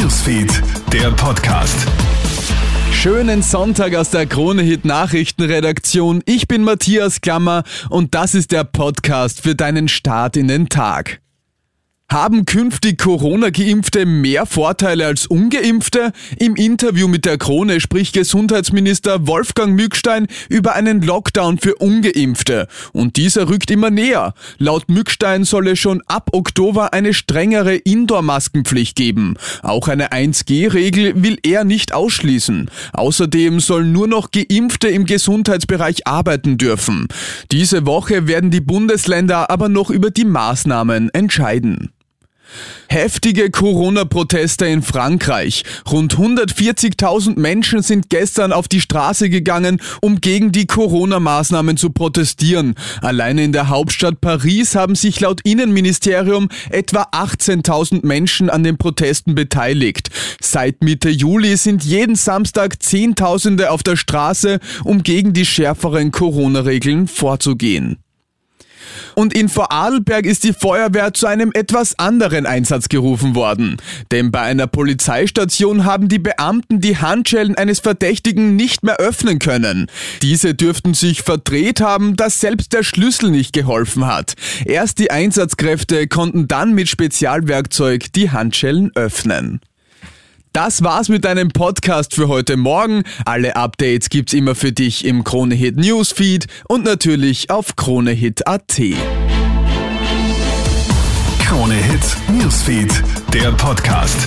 Newsfeed, der Podcast. Schönen Sonntag aus der Kronehit Nachrichtenredaktion. Ich bin Matthias Klammer und das ist der Podcast für deinen Start in den Tag. Haben künftig Corona-Geimpfte mehr Vorteile als Ungeimpfte? Im Interview mit der Krone spricht Gesundheitsminister Wolfgang Mückstein über einen Lockdown für Ungeimpfte. Und dieser rückt immer näher. Laut Mückstein soll es schon ab Oktober eine strengere Indoor-Maskenpflicht geben. Auch eine 1G-Regel will er nicht ausschließen. Außerdem sollen nur noch Geimpfte im Gesundheitsbereich arbeiten dürfen. Diese Woche werden die Bundesländer aber noch über die Maßnahmen entscheiden. Heftige Corona-Proteste in Frankreich. Rund 140.000 Menschen sind gestern auf die Straße gegangen, um gegen die Corona-Maßnahmen zu protestieren. Alleine in der Hauptstadt Paris haben sich laut Innenministerium etwa 18.000 Menschen an den Protesten beteiligt. Seit Mitte Juli sind jeden Samstag Zehntausende auf der Straße, um gegen die schärferen Corona-Regeln vorzugehen. Und in Vorarlberg ist die Feuerwehr zu einem etwas anderen Einsatz gerufen worden. Denn bei einer Polizeistation haben die Beamten die Handschellen eines Verdächtigen nicht mehr öffnen können. Diese dürften sich verdreht haben, dass selbst der Schlüssel nicht geholfen hat. Erst die Einsatzkräfte konnten dann mit Spezialwerkzeug die Handschellen öffnen. Das war's mit deinem Podcast für heute Morgen. Alle Updates gibt's immer für dich im Kronehit Newsfeed und natürlich auf kronehit.at. Kronehit Newsfeed, der Podcast.